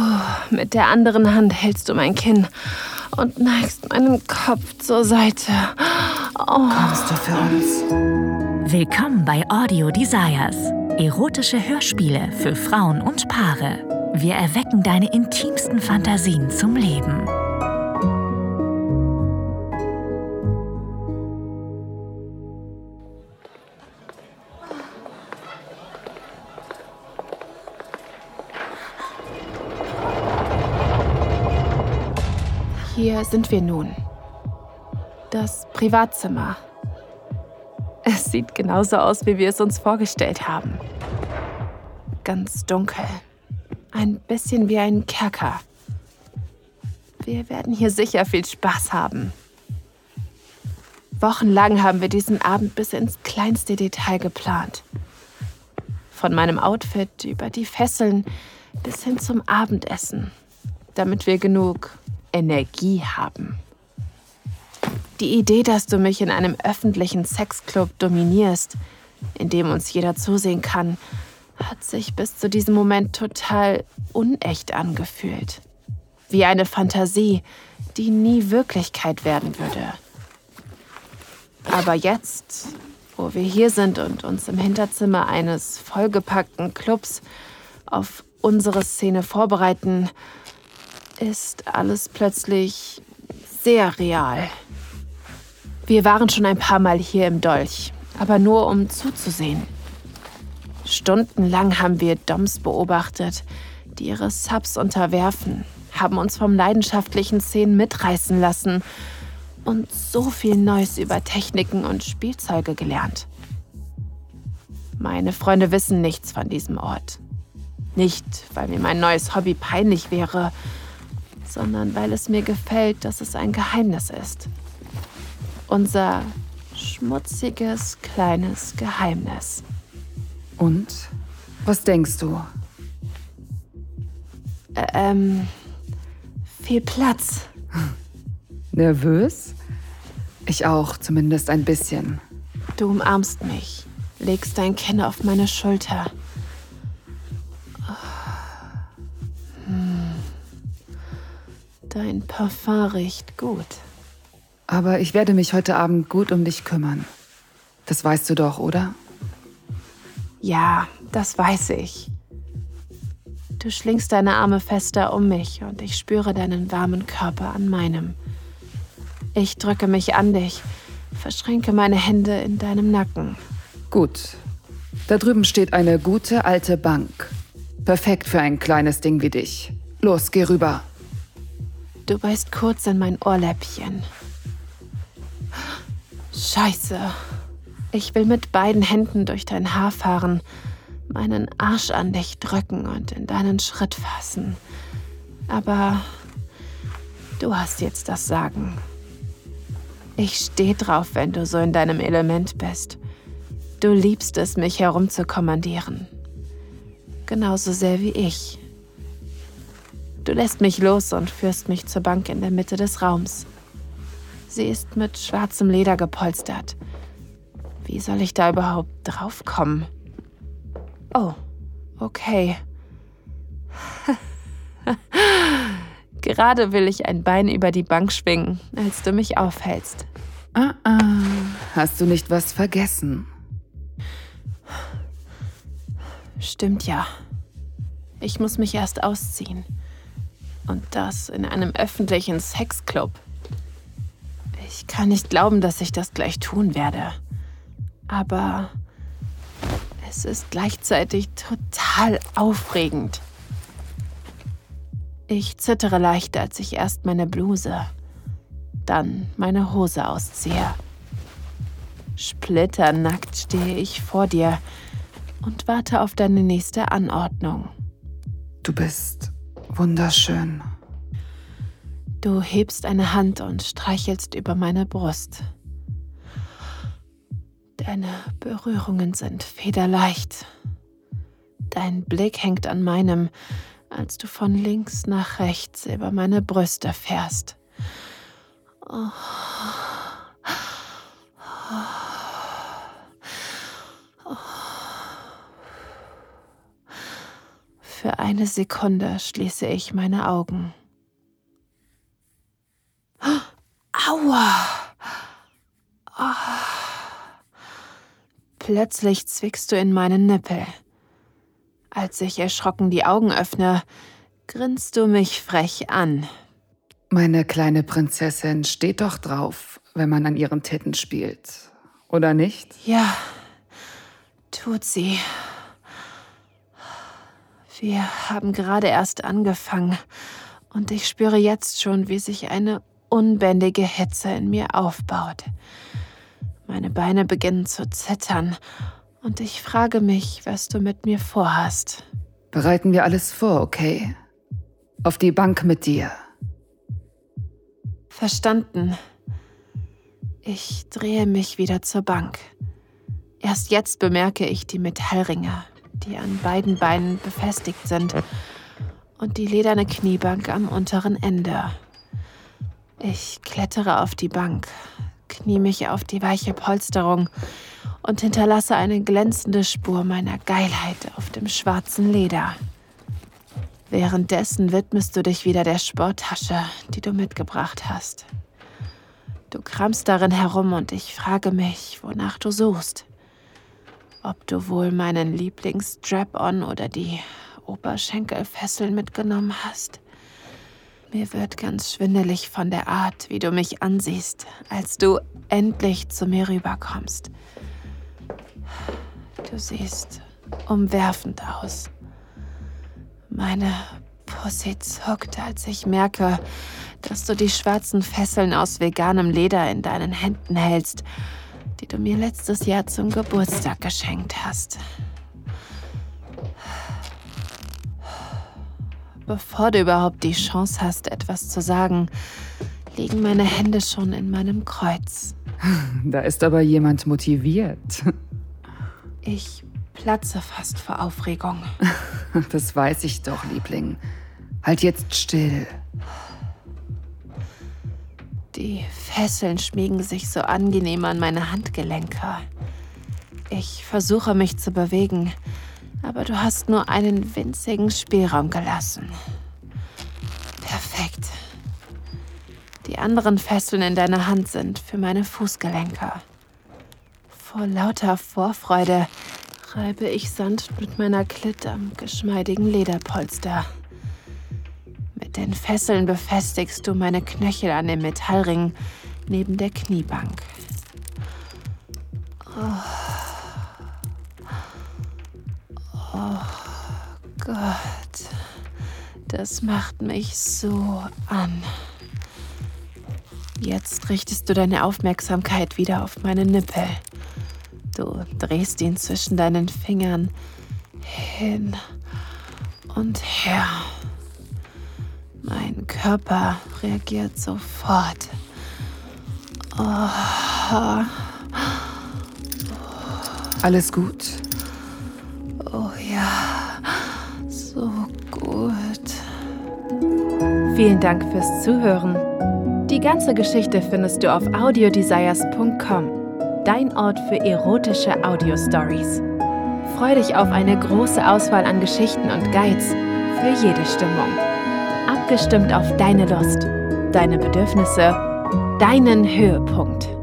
Oh, mit der anderen Hand hältst du mein Kinn und neigst meinen Kopf zur Seite. Oh. Kommst du für uns? Willkommen bei Audio Desires. Erotische Hörspiele für Frauen und Paare. Wir erwecken deine intimsten Fantasien zum Leben. Hier sind wir nun. Das Privatzimmer. Es sieht genauso aus, wie wir es uns vorgestellt haben. Ganz dunkel. Ein bisschen wie ein Kerker. Wir werden hier sicher viel Spaß haben. Wochenlang haben wir diesen Abend bis ins kleinste Detail geplant. Von meinem Outfit über die Fesseln bis hin zum Abendessen, damit wir genug Energie haben. Die Idee, dass du mich in einem öffentlichen Sexclub dominierst, in dem uns jeder zusehen kann, hat sich bis zu diesem Moment total unecht angefühlt. Wie eine Fantasie, die nie Wirklichkeit werden würde. Aber jetzt, wo wir hier sind und uns im Hinterzimmer eines vollgepackten Clubs auf unsere Szene vorbereiten, ist alles plötzlich sehr real. Wir waren schon ein paar Mal hier im Dolch, aber nur um zuzusehen. Stundenlang haben wir Doms beobachtet, die ihre Subs unterwerfen, haben uns vom leidenschaftlichen Szenen mitreißen lassen und so viel Neues über Techniken und Spielzeuge gelernt. Meine Freunde wissen nichts von diesem Ort. Nicht, weil mir mein neues Hobby peinlich wäre, sondern weil es mir gefällt, dass es ein Geheimnis ist. Unser schmutziges kleines Geheimnis. Und? Was denkst du? Ä ähm, viel Platz. Nervös? Ich auch, zumindest ein bisschen. Du umarmst mich, legst dein Kinn auf meine Schulter. Dein Parfum riecht gut. Aber ich werde mich heute Abend gut um dich kümmern. Das weißt du doch, oder? Ja, das weiß ich. Du schlingst deine Arme fester um mich und ich spüre deinen warmen Körper an meinem. Ich drücke mich an dich, verschränke meine Hände in deinem Nacken. Gut. Da drüben steht eine gute alte Bank. Perfekt für ein kleines Ding wie dich. Los, geh rüber. Du beißt kurz in mein Ohrläppchen. Scheiße. Ich will mit beiden Händen durch dein Haar fahren, meinen Arsch an dich drücken und in deinen Schritt fassen. Aber du hast jetzt das Sagen. Ich stehe drauf, wenn du so in deinem Element bist. Du liebst es, mich herumzukommandieren. Genauso sehr wie ich. Du lässt mich los und führst mich zur Bank in der Mitte des Raums. Sie ist mit schwarzem Leder gepolstert. Wie soll ich da überhaupt draufkommen? Oh, okay. Gerade will ich ein Bein über die Bank schwingen, als du mich aufhältst. Ah, ah. Hast du nicht was vergessen? Stimmt ja. Ich muss mich erst ausziehen. Und das in einem öffentlichen Sexclub. Ich kann nicht glauben, dass ich das gleich tun werde. Aber es ist gleichzeitig total aufregend. Ich zittere leicht, als ich erst meine Bluse, dann meine Hose ausziehe. Splitternackt stehe ich vor dir und warte auf deine nächste Anordnung. Du bist Wunderschön. Du hebst eine Hand und streichelst über meine Brust. Deine Berührungen sind federleicht. Dein Blick hängt an meinem, als du von links nach rechts über meine Brüste fährst. Oh. Für eine Sekunde schließe ich meine Augen. Aua! Oh. Plötzlich zwickst du in meinen Nippel. Als ich erschrocken die Augen öffne, grinst du mich frech an. Meine kleine Prinzessin steht doch drauf, wenn man an ihren Titten spielt. Oder nicht? Ja, tut sie. Wir haben gerade erst angefangen und ich spüre jetzt schon, wie sich eine unbändige Hitze in mir aufbaut. Meine Beine beginnen zu zittern und ich frage mich, was du mit mir vorhast. Bereiten wir alles vor, okay? Auf die Bank mit dir. Verstanden. Ich drehe mich wieder zur Bank. Erst jetzt bemerke ich die Metallringe, die an beiden Beinen befestigt sind, und die lederne Kniebank am unteren Ende. Ich klettere auf die Bank, knie mich auf die weiche Polsterung und hinterlasse eine glänzende Spur meiner Geilheit auf dem schwarzen Leder. Währenddessen widmest du dich wieder der Sporttasche, die du mitgebracht hast. Du kramst darin herum und ich frage mich, wonach du suchst. Ob du wohl meinen Lieblings-Strap-on oder die Oberschenkelfesseln mitgenommen hast. Mir wird ganz schwindelig von der Art, wie du mich ansiehst, als du endlich zu mir rüberkommst. Du siehst umwerfend aus. Meine Pussy zuckt, als ich merke, dass du die schwarzen Fesseln aus veganem Leder in deinen Händen hältst, die du mir letztes Jahr zum Geburtstag geschenkt hast. Bevor du überhaupt die Chance hast, etwas zu sagen, liegen meine Hände schon in meinem Kreuz. Da ist aber jemand motiviert. Ich platze fast vor Aufregung. Das weiß ich doch, Liebling. Halt jetzt still. Die Fesseln schmiegen sich so angenehm an meine Handgelenke. Ich versuche mich zu bewegen, aber du hast nur einen winzigen Spielraum gelassen. Perfekt. Die anderen Fesseln in deiner Hand sind für meine Fußgelenke. Vor lauter Vorfreude reibe ich sanft mit meiner Klit am geschmeidigen Lederpolster. Den Fesseln befestigst du meine Knöchel an dem Metallring neben der Kniebank. Oh. oh Gott, das macht mich so an. Jetzt richtest du deine Aufmerksamkeit wieder auf meine Nippel. Du drehst ihn zwischen deinen Fingern hin und her. Mein Körper reagiert sofort. Oh. Alles gut? Oh ja, so gut. Vielen Dank fürs Zuhören. Die ganze Geschichte findest du auf audiodesires.com dein Ort für erotische Audio-Stories. Freu dich auf eine große Auswahl an Geschichten und Guides für jede Stimmung. Abgestimmt auf deine Lust, deine Bedürfnisse, deinen Höhepunkt.